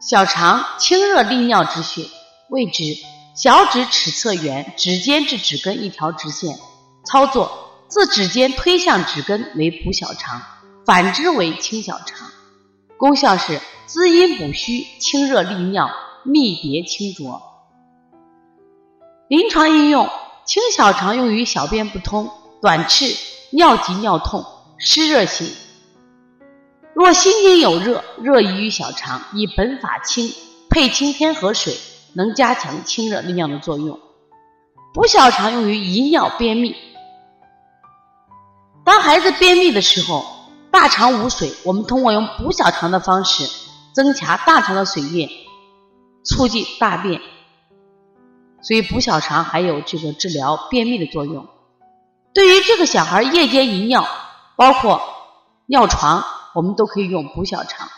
小肠清热利尿之穴，谓之小指尺侧缘，指尖至指根一条直线。操作自指尖推向指根为补小肠，反之为清小肠。功效是滋阴补虚、清热利尿、泌别清浊。临床应用清小肠用于小便不通、短赤、尿急尿痛、湿热型。若心经有热，热宜于小肠，以本法清配清天河水，能加强清热利尿的作用。补小肠用于遗尿便秘。当孩子便秘的时候，大肠无水，我们通过用补小肠的方式，增强大肠的水液，促进大便。所以补小肠还有这个治疗便秘的作用。对于这个小孩夜间遗尿，包括尿床。我们都可以用补小肠。